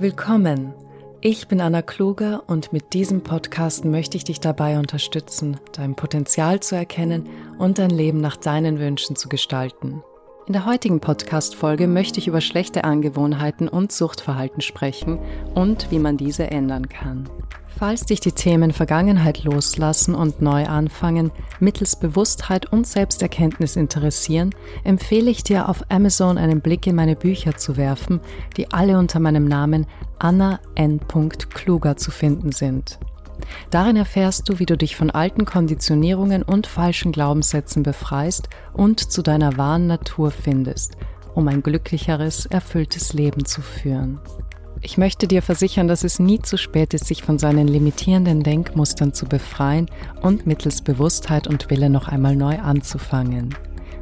Willkommen. Ich bin Anna Kluger und mit diesem Podcast möchte ich dich dabei unterstützen, dein Potenzial zu erkennen und dein Leben nach deinen Wünschen zu gestalten. In der heutigen Podcast-Folge möchte ich über schlechte Angewohnheiten und Suchtverhalten sprechen und wie man diese ändern kann. Falls dich die Themen Vergangenheit loslassen und neu anfangen mittels Bewusstheit und Selbsterkenntnis interessieren, empfehle ich dir auf Amazon einen Blick in meine Bücher zu werfen, die alle unter meinem Namen Anna N. Kluger zu finden sind. Darin erfährst du, wie du dich von alten Konditionierungen und falschen Glaubenssätzen befreist und zu deiner wahren Natur findest, um ein glücklicheres, erfülltes Leben zu führen. Ich möchte dir versichern, dass es nie zu spät ist, sich von seinen limitierenden Denkmustern zu befreien und mittels Bewusstheit und Wille noch einmal neu anzufangen.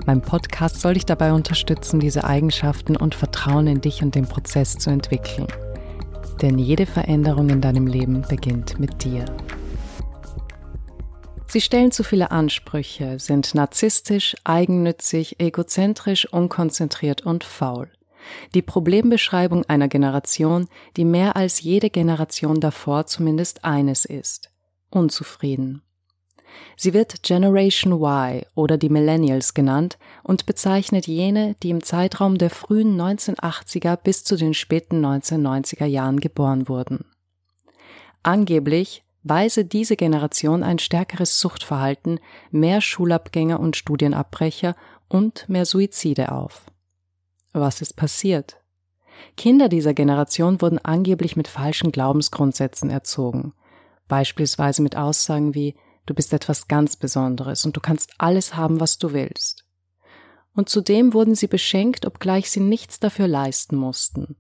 Mein Podcast soll dich dabei unterstützen, diese Eigenschaften und Vertrauen in dich und den Prozess zu entwickeln. Denn jede Veränderung in deinem Leben beginnt mit dir. Sie stellen zu viele Ansprüche, sind narzisstisch, eigennützig, egozentrisch, unkonzentriert und faul. Die Problembeschreibung einer Generation, die mehr als jede Generation davor zumindest eines ist. Unzufrieden. Sie wird Generation Y oder die Millennials genannt und bezeichnet jene, die im Zeitraum der frühen 1980er bis zu den späten 1990er Jahren geboren wurden. Angeblich weise diese Generation ein stärkeres Suchtverhalten, mehr Schulabgänger und Studienabbrecher und mehr Suizide auf. Was ist passiert? Kinder dieser Generation wurden angeblich mit falschen Glaubensgrundsätzen erzogen, beispielsweise mit Aussagen wie Du bist etwas ganz Besonderes und du kannst alles haben, was du willst. Und zudem wurden sie beschenkt, obgleich sie nichts dafür leisten mussten.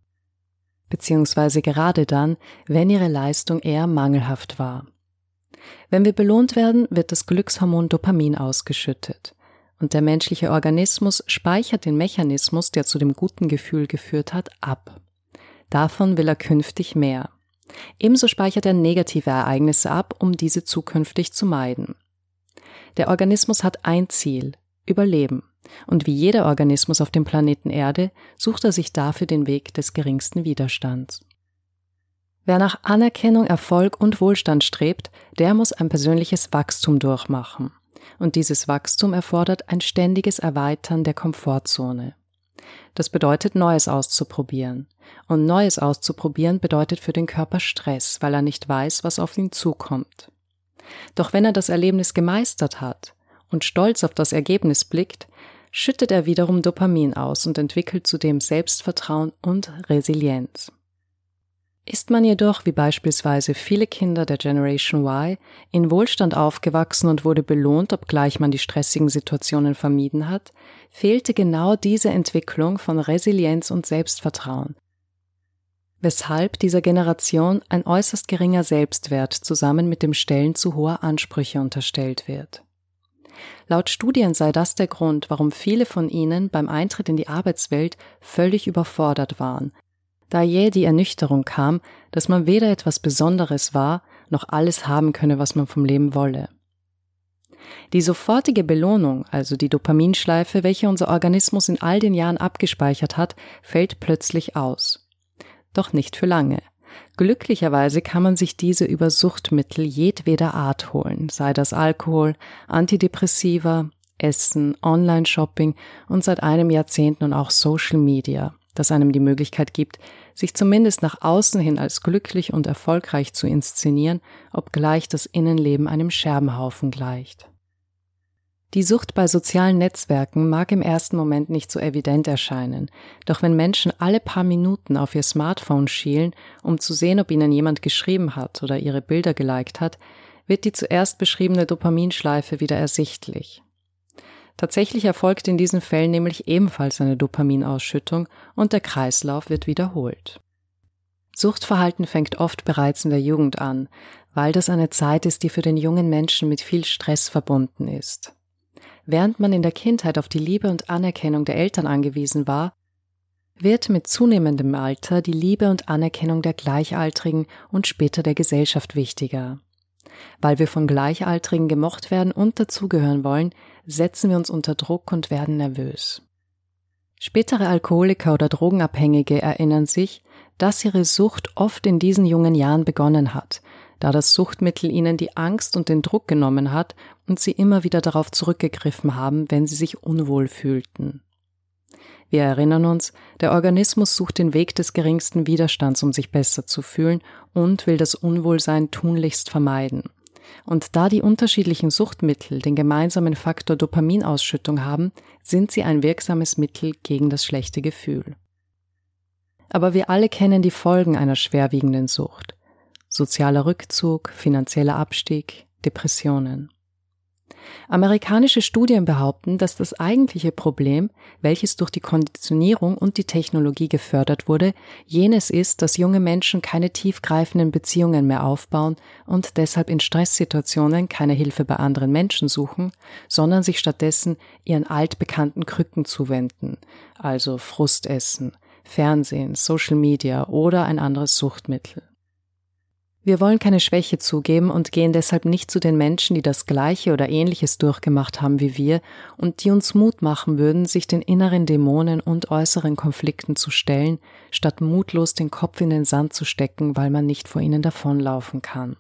Beziehungsweise gerade dann, wenn ihre Leistung eher mangelhaft war. Wenn wir belohnt werden, wird das Glückshormon Dopamin ausgeschüttet und der menschliche Organismus speichert den Mechanismus, der zu dem guten Gefühl geführt hat, ab. Davon will er künftig mehr. Ebenso speichert er negative Ereignisse ab, um diese zukünftig zu meiden. Der Organismus hat ein Ziel, Überleben. Und wie jeder Organismus auf dem Planeten Erde sucht er sich dafür den Weg des geringsten Widerstands. Wer nach Anerkennung, Erfolg und Wohlstand strebt, der muss ein persönliches Wachstum durchmachen und dieses Wachstum erfordert ein ständiges Erweitern der Komfortzone. Das bedeutet, Neues auszuprobieren. Und Neues auszuprobieren bedeutet für den Körper Stress, weil er nicht weiß, was auf ihn zukommt. Doch wenn er das Erlebnis gemeistert hat und stolz auf das Ergebnis blickt, schüttet er wiederum Dopamin aus und entwickelt zudem Selbstvertrauen und Resilienz. Ist man jedoch, wie beispielsweise viele Kinder der Generation Y, in Wohlstand aufgewachsen und wurde belohnt, obgleich man die stressigen Situationen vermieden hat, fehlte genau diese Entwicklung von Resilienz und Selbstvertrauen, weshalb dieser Generation ein äußerst geringer Selbstwert zusammen mit dem Stellen zu hoher Ansprüche unterstellt wird. Laut Studien sei das der Grund, warum viele von ihnen beim Eintritt in die Arbeitswelt völlig überfordert waren, da jäh die Ernüchterung kam, dass man weder etwas Besonderes war, noch alles haben könne, was man vom Leben wolle. Die sofortige Belohnung, also die Dopaminschleife, welche unser Organismus in all den Jahren abgespeichert hat, fällt plötzlich aus. Doch nicht für lange. Glücklicherweise kann man sich diese über Suchtmittel jedweder Art holen, sei das Alkohol, Antidepressiva, Essen, Online-Shopping und seit einem Jahrzehnt nun auch Social Media das einem die Möglichkeit gibt, sich zumindest nach außen hin als glücklich und erfolgreich zu inszenieren, obgleich das Innenleben einem Scherbenhaufen gleicht. Die Sucht bei sozialen Netzwerken mag im ersten Moment nicht so evident erscheinen, doch wenn Menschen alle paar Minuten auf ihr Smartphone schielen, um zu sehen, ob ihnen jemand geschrieben hat oder ihre Bilder geliked hat, wird die zuerst beschriebene Dopaminschleife wieder ersichtlich. Tatsächlich erfolgt in diesen Fällen nämlich ebenfalls eine Dopaminausschüttung und der Kreislauf wird wiederholt. Suchtverhalten fängt oft bereits in der Jugend an, weil das eine Zeit ist, die für den jungen Menschen mit viel Stress verbunden ist. Während man in der Kindheit auf die Liebe und Anerkennung der Eltern angewiesen war, wird mit zunehmendem Alter die Liebe und Anerkennung der Gleichaltrigen und später der Gesellschaft wichtiger. Weil wir von Gleichaltrigen gemocht werden und dazugehören wollen, setzen wir uns unter Druck und werden nervös. Spätere Alkoholiker oder Drogenabhängige erinnern sich, dass ihre Sucht oft in diesen jungen Jahren begonnen hat, da das Suchtmittel ihnen die Angst und den Druck genommen hat und sie immer wieder darauf zurückgegriffen haben, wenn sie sich unwohl fühlten. Wir erinnern uns, der Organismus sucht den Weg des geringsten Widerstands, um sich besser zu fühlen und will das Unwohlsein tunlichst vermeiden. Und da die unterschiedlichen Suchtmittel den gemeinsamen Faktor Dopaminausschüttung haben, sind sie ein wirksames Mittel gegen das schlechte Gefühl. Aber wir alle kennen die Folgen einer schwerwiegenden Sucht. Sozialer Rückzug, finanzieller Abstieg, Depressionen. Amerikanische Studien behaupten, dass das eigentliche Problem, welches durch die Konditionierung und die Technologie gefördert wurde, jenes ist, dass junge Menschen keine tiefgreifenden Beziehungen mehr aufbauen und deshalb in Stresssituationen keine Hilfe bei anderen Menschen suchen, sondern sich stattdessen ihren altbekannten Krücken zuwenden, also Frustessen, Fernsehen, Social Media oder ein anderes Suchtmittel. Wir wollen keine Schwäche zugeben und gehen deshalb nicht zu den Menschen, die das Gleiche oder Ähnliches durchgemacht haben wie wir und die uns Mut machen würden, sich den inneren Dämonen und äußeren Konflikten zu stellen, statt mutlos den Kopf in den Sand zu stecken, weil man nicht vor ihnen davonlaufen kann.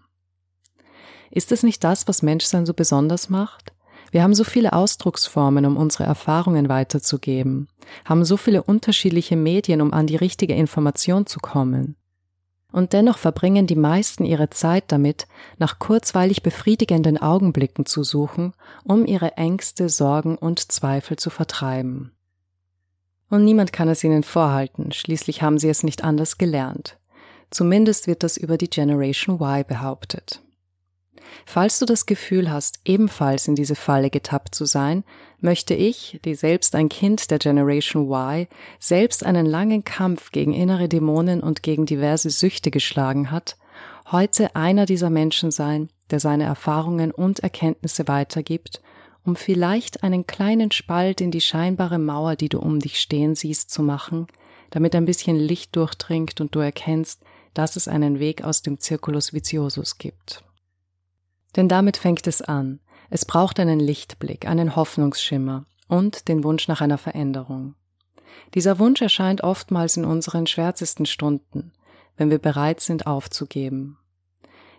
Ist es nicht das, was Menschsein so besonders macht? Wir haben so viele Ausdrucksformen, um unsere Erfahrungen weiterzugeben, haben so viele unterschiedliche Medien, um an die richtige Information zu kommen. Und dennoch verbringen die meisten ihre Zeit damit, nach kurzweilig befriedigenden Augenblicken zu suchen, um ihre Ängste, Sorgen und Zweifel zu vertreiben. Und niemand kann es ihnen vorhalten, schließlich haben sie es nicht anders gelernt. Zumindest wird das über die Generation Y behauptet. Falls du das Gefühl hast, ebenfalls in diese Falle getappt zu sein, möchte ich, die selbst ein Kind der Generation Y, selbst einen langen Kampf gegen innere Dämonen und gegen diverse Süchte geschlagen hat, heute einer dieser Menschen sein, der seine Erfahrungen und Erkenntnisse weitergibt, um vielleicht einen kleinen Spalt in die scheinbare Mauer, die du um dich stehen siehst, zu machen, damit ein bisschen Licht durchdringt und du erkennst, dass es einen Weg aus dem Circulus Viciosus gibt. Denn damit fängt es an. Es braucht einen Lichtblick, einen Hoffnungsschimmer und den Wunsch nach einer Veränderung. Dieser Wunsch erscheint oftmals in unseren schwärzesten Stunden, wenn wir bereit sind aufzugeben.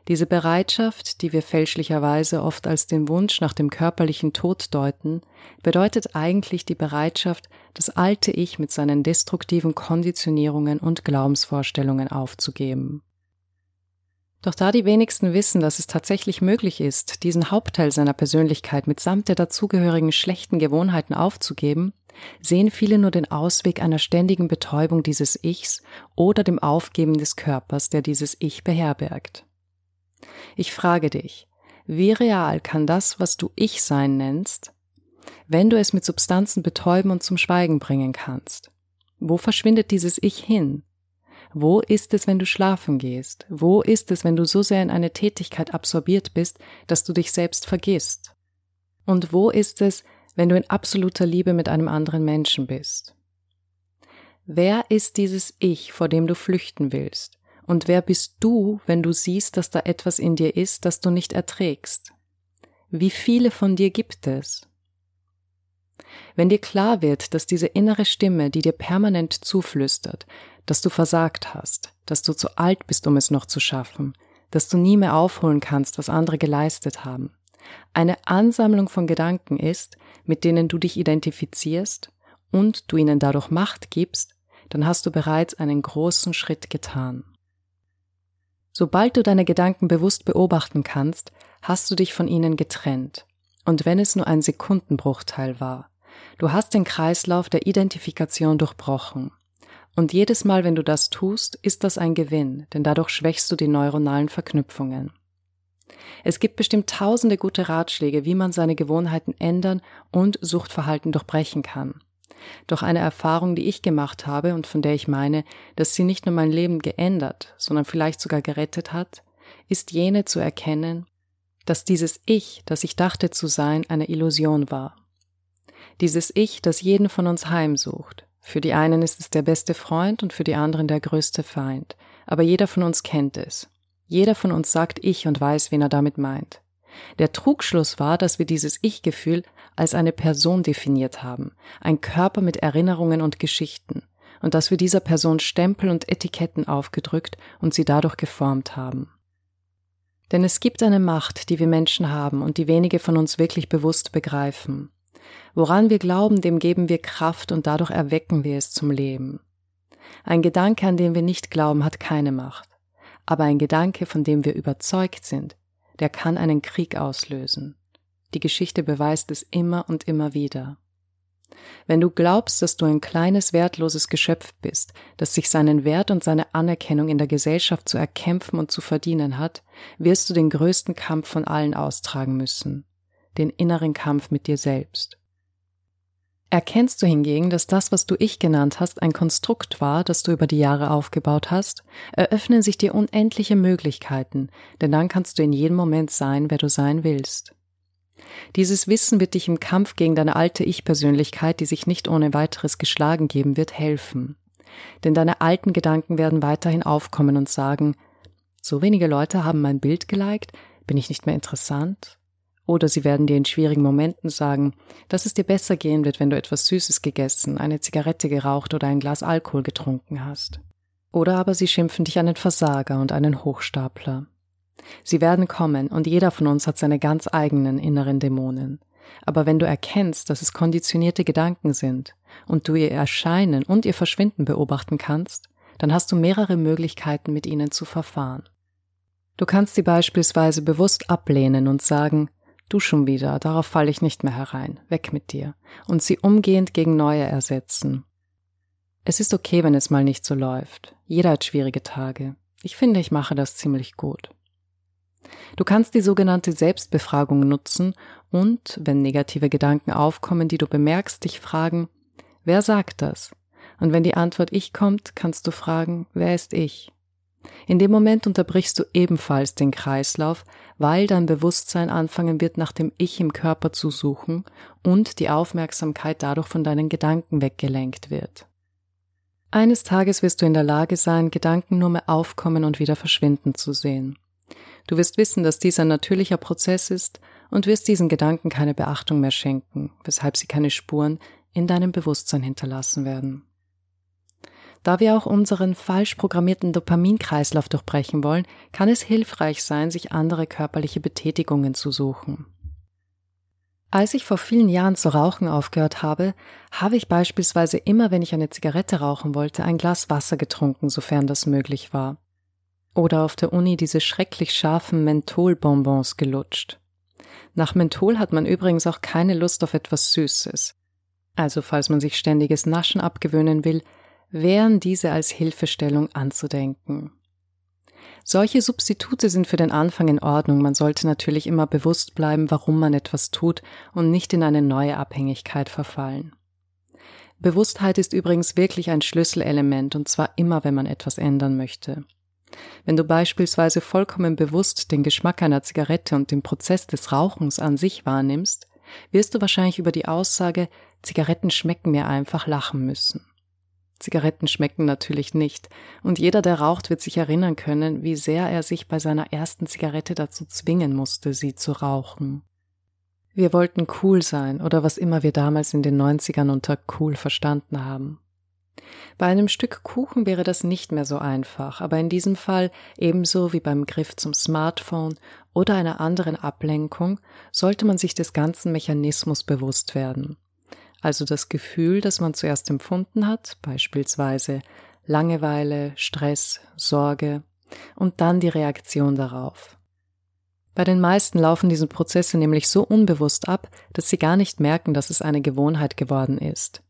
Diese Bereitschaft, die wir fälschlicherweise oft als den Wunsch nach dem körperlichen Tod deuten, bedeutet eigentlich die Bereitschaft, das alte Ich mit seinen destruktiven Konditionierungen und Glaubensvorstellungen aufzugeben. Doch da die wenigsten wissen, dass es tatsächlich möglich ist, diesen Hauptteil seiner Persönlichkeit mitsamt der dazugehörigen schlechten Gewohnheiten aufzugeben, sehen viele nur den Ausweg einer ständigen Betäubung dieses Ichs oder dem Aufgeben des Körpers, der dieses Ich beherbergt. Ich frage dich, wie real kann das, was du Ich sein nennst, wenn du es mit Substanzen betäuben und zum Schweigen bringen kannst? Wo verschwindet dieses Ich hin? Wo ist es, wenn du schlafen gehst? Wo ist es, wenn du so sehr in eine Tätigkeit absorbiert bist, dass du dich selbst vergisst? Und wo ist es, wenn du in absoluter Liebe mit einem anderen Menschen bist? Wer ist dieses Ich, vor dem du flüchten willst? Und wer bist du, wenn du siehst, dass da etwas in dir ist, das du nicht erträgst? Wie viele von dir gibt es? Wenn dir klar wird, dass diese innere Stimme, die dir permanent zuflüstert, dass du versagt hast, dass du zu alt bist, um es noch zu schaffen, dass du nie mehr aufholen kannst, was andere geleistet haben. Eine Ansammlung von Gedanken ist, mit denen du dich identifizierst und du ihnen dadurch Macht gibst, dann hast du bereits einen großen Schritt getan. Sobald du deine Gedanken bewusst beobachten kannst, hast du dich von ihnen getrennt, und wenn es nur ein Sekundenbruchteil war. Du hast den Kreislauf der Identifikation durchbrochen. Und jedes Mal, wenn du das tust, ist das ein Gewinn, denn dadurch schwächst du die neuronalen Verknüpfungen. Es gibt bestimmt tausende gute Ratschläge, wie man seine Gewohnheiten ändern und Suchtverhalten durchbrechen kann. Doch eine Erfahrung, die ich gemacht habe und von der ich meine, dass sie nicht nur mein Leben geändert, sondern vielleicht sogar gerettet hat, ist jene zu erkennen, dass dieses Ich, das ich dachte zu sein, eine Illusion war. Dieses Ich, das jeden von uns heimsucht, für die einen ist es der beste Freund und für die anderen der größte Feind. Aber jeder von uns kennt es. Jeder von uns sagt Ich und weiß, wen er damit meint. Der Trugschluss war, dass wir dieses Ich-Gefühl als eine Person definiert haben, ein Körper mit Erinnerungen und Geschichten. und dass wir dieser Person Stempel und Etiketten aufgedrückt und sie dadurch geformt haben. Denn es gibt eine Macht, die wir Menschen haben und die wenige von uns wirklich bewusst begreifen. Woran wir glauben, dem geben wir Kraft und dadurch erwecken wir es zum Leben. Ein Gedanke, an den wir nicht glauben, hat keine Macht. Aber ein Gedanke, von dem wir überzeugt sind, der kann einen Krieg auslösen. Die Geschichte beweist es immer und immer wieder. Wenn du glaubst, dass du ein kleines, wertloses Geschöpf bist, das sich seinen Wert und seine Anerkennung in der Gesellschaft zu erkämpfen und zu verdienen hat, wirst du den größten Kampf von allen austragen müssen, den inneren Kampf mit dir selbst. Erkennst du hingegen, dass das, was du ich genannt hast, ein Konstrukt war, das du über die Jahre aufgebaut hast, eröffnen sich dir unendliche Möglichkeiten, denn dann kannst du in jedem Moment sein, wer du sein willst. Dieses Wissen wird dich im Kampf gegen deine alte Ich-Persönlichkeit, die sich nicht ohne weiteres geschlagen geben wird, helfen. Denn deine alten Gedanken werden weiterhin aufkommen und sagen, so wenige Leute haben mein Bild geliked, bin ich nicht mehr interessant? Oder sie werden dir in schwierigen Momenten sagen, dass es dir besser gehen wird, wenn du etwas Süßes gegessen, eine Zigarette geraucht oder ein Glas Alkohol getrunken hast. Oder aber sie schimpfen dich einen Versager und einen Hochstapler. Sie werden kommen und jeder von uns hat seine ganz eigenen inneren Dämonen. Aber wenn du erkennst, dass es konditionierte Gedanken sind und du ihr Erscheinen und ihr Verschwinden beobachten kannst, dann hast du mehrere Möglichkeiten, mit ihnen zu verfahren. Du kannst sie beispielsweise bewusst ablehnen und sagen, du schon wieder, darauf falle ich nicht mehr herein, weg mit dir, und sie umgehend gegen neue ersetzen. Es ist okay, wenn es mal nicht so läuft. Jeder hat schwierige Tage. Ich finde, ich mache das ziemlich gut. Du kannst die sogenannte Selbstbefragung nutzen und, wenn negative Gedanken aufkommen, die du bemerkst, dich fragen, wer sagt das? Und wenn die Antwort ich kommt, kannst du fragen, wer ist ich? In dem Moment unterbrichst du ebenfalls den Kreislauf, weil dein Bewusstsein anfangen wird, nach dem Ich im Körper zu suchen und die Aufmerksamkeit dadurch von deinen Gedanken weggelenkt wird. Eines Tages wirst du in der Lage sein, Gedanken nur mehr aufkommen und wieder verschwinden zu sehen. Du wirst wissen, dass dies ein natürlicher Prozess ist und wirst diesen Gedanken keine Beachtung mehr schenken, weshalb sie keine Spuren in deinem Bewusstsein hinterlassen werden. Da wir auch unseren falsch programmierten Dopaminkreislauf durchbrechen wollen, kann es hilfreich sein, sich andere körperliche Betätigungen zu suchen. Als ich vor vielen Jahren zu rauchen aufgehört habe, habe ich beispielsweise immer, wenn ich eine Zigarette rauchen wollte, ein Glas Wasser getrunken, sofern das möglich war. Oder auf der Uni diese schrecklich scharfen Mentholbonbons gelutscht. Nach Menthol hat man übrigens auch keine Lust auf etwas Süßes. Also falls man sich ständiges Naschen abgewöhnen will, wären diese als Hilfestellung anzudenken. Solche Substitute sind für den Anfang in Ordnung. Man sollte natürlich immer bewusst bleiben, warum man etwas tut und nicht in eine neue Abhängigkeit verfallen. Bewusstheit ist übrigens wirklich ein Schlüsselelement und zwar immer, wenn man etwas ändern möchte. Wenn du beispielsweise vollkommen bewusst den Geschmack einer Zigarette und den Prozess des Rauchens an sich wahrnimmst, wirst du wahrscheinlich über die Aussage Zigaretten schmecken mir einfach lachen müssen. Zigaretten schmecken natürlich nicht, und jeder, der raucht, wird sich erinnern können, wie sehr er sich bei seiner ersten Zigarette dazu zwingen musste, sie zu rauchen. Wir wollten cool sein oder was immer wir damals in den 90ern unter cool verstanden haben. Bei einem Stück Kuchen wäre das nicht mehr so einfach, aber in diesem Fall, ebenso wie beim Griff zum Smartphone oder einer anderen Ablenkung, sollte man sich des ganzen Mechanismus bewusst werden. Also das Gefühl, das man zuerst empfunden hat, beispielsweise Langeweile, Stress, Sorge, und dann die Reaktion darauf. Bei den meisten laufen diese Prozesse nämlich so unbewusst ab, dass sie gar nicht merken, dass es eine Gewohnheit geworden ist.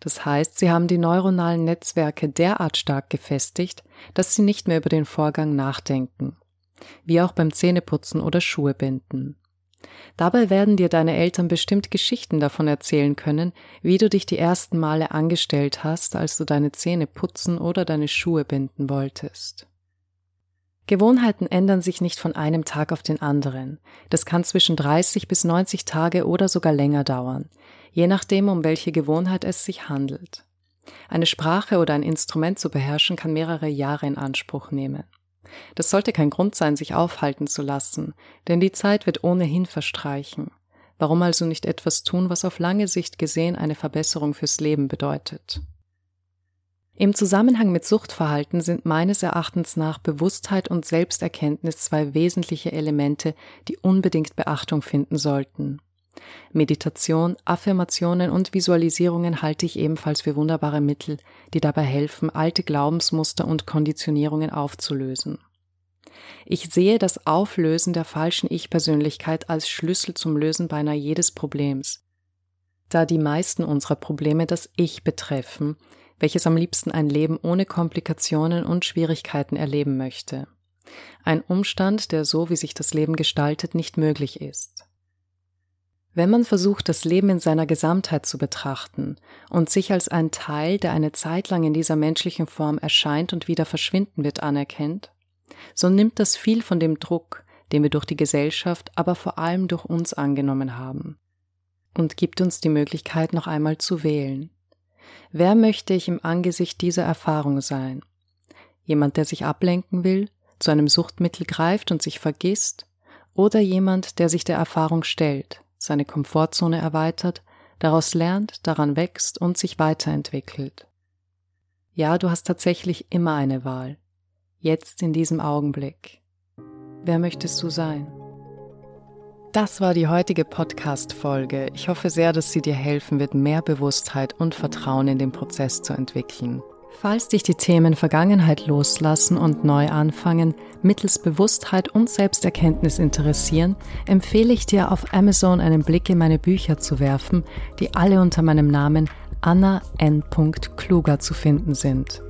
Das heißt, sie haben die neuronalen Netzwerke derart stark gefestigt, dass sie nicht mehr über den Vorgang nachdenken, wie auch beim Zähneputzen oder Schuhe binden. Dabei werden dir deine Eltern bestimmt Geschichten davon erzählen können, wie du dich die ersten Male angestellt hast, als du deine Zähne putzen oder deine Schuhe binden wolltest. Gewohnheiten ändern sich nicht von einem Tag auf den anderen. Das kann zwischen 30 bis 90 Tage oder sogar länger dauern, je nachdem, um welche Gewohnheit es sich handelt. Eine Sprache oder ein Instrument zu beherrschen kann mehrere Jahre in Anspruch nehmen. Das sollte kein Grund sein, sich aufhalten zu lassen, denn die Zeit wird ohnehin verstreichen. Warum also nicht etwas tun, was auf lange Sicht gesehen eine Verbesserung fürs Leben bedeutet? Im Zusammenhang mit Suchtverhalten sind meines Erachtens nach Bewusstheit und Selbsterkenntnis zwei wesentliche Elemente, die unbedingt Beachtung finden sollten. Meditation, Affirmationen und Visualisierungen halte ich ebenfalls für wunderbare Mittel, die dabei helfen, alte Glaubensmuster und Konditionierungen aufzulösen. Ich sehe das Auflösen der falschen Ich-Persönlichkeit als Schlüssel zum Lösen beinahe jedes Problems. Da die meisten unserer Probleme das Ich betreffen, welches am liebsten ein Leben ohne Komplikationen und Schwierigkeiten erleben möchte. Ein Umstand, der so wie sich das Leben gestaltet, nicht möglich ist. Wenn man versucht, das Leben in seiner Gesamtheit zu betrachten und sich als ein Teil, der eine Zeit lang in dieser menschlichen Form erscheint und wieder verschwinden wird, anerkennt, so nimmt das viel von dem Druck, den wir durch die Gesellschaft, aber vor allem durch uns angenommen haben, und gibt uns die Möglichkeit, noch einmal zu wählen. Wer möchte ich im Angesicht dieser Erfahrung sein? Jemand, der sich ablenken will, zu einem Suchtmittel greift und sich vergisst, oder jemand, der sich der Erfahrung stellt, seine Komfortzone erweitert, daraus lernt, daran wächst und sich weiterentwickelt. Ja, du hast tatsächlich immer eine Wahl. Jetzt in diesem Augenblick. Wer möchtest du sein? Das war die heutige Podcast-Folge. Ich hoffe sehr, dass sie dir helfen wird, mehr Bewusstheit und Vertrauen in den Prozess zu entwickeln. Falls dich die Themen Vergangenheit loslassen und neu anfangen mittels Bewusstheit und Selbsterkenntnis interessieren, empfehle ich dir auf Amazon einen Blick in meine Bücher zu werfen, die alle unter meinem Namen Anna N. Kluger zu finden sind.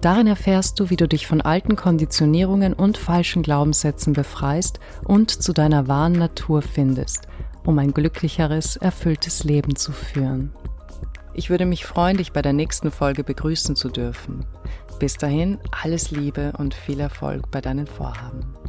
Darin erfährst du, wie du dich von alten Konditionierungen und falschen Glaubenssätzen befreist und zu deiner wahren Natur findest, um ein glücklicheres, erfülltes Leben zu führen. Ich würde mich freuen, dich bei der nächsten Folge begrüßen zu dürfen. Bis dahin alles Liebe und viel Erfolg bei deinen Vorhaben.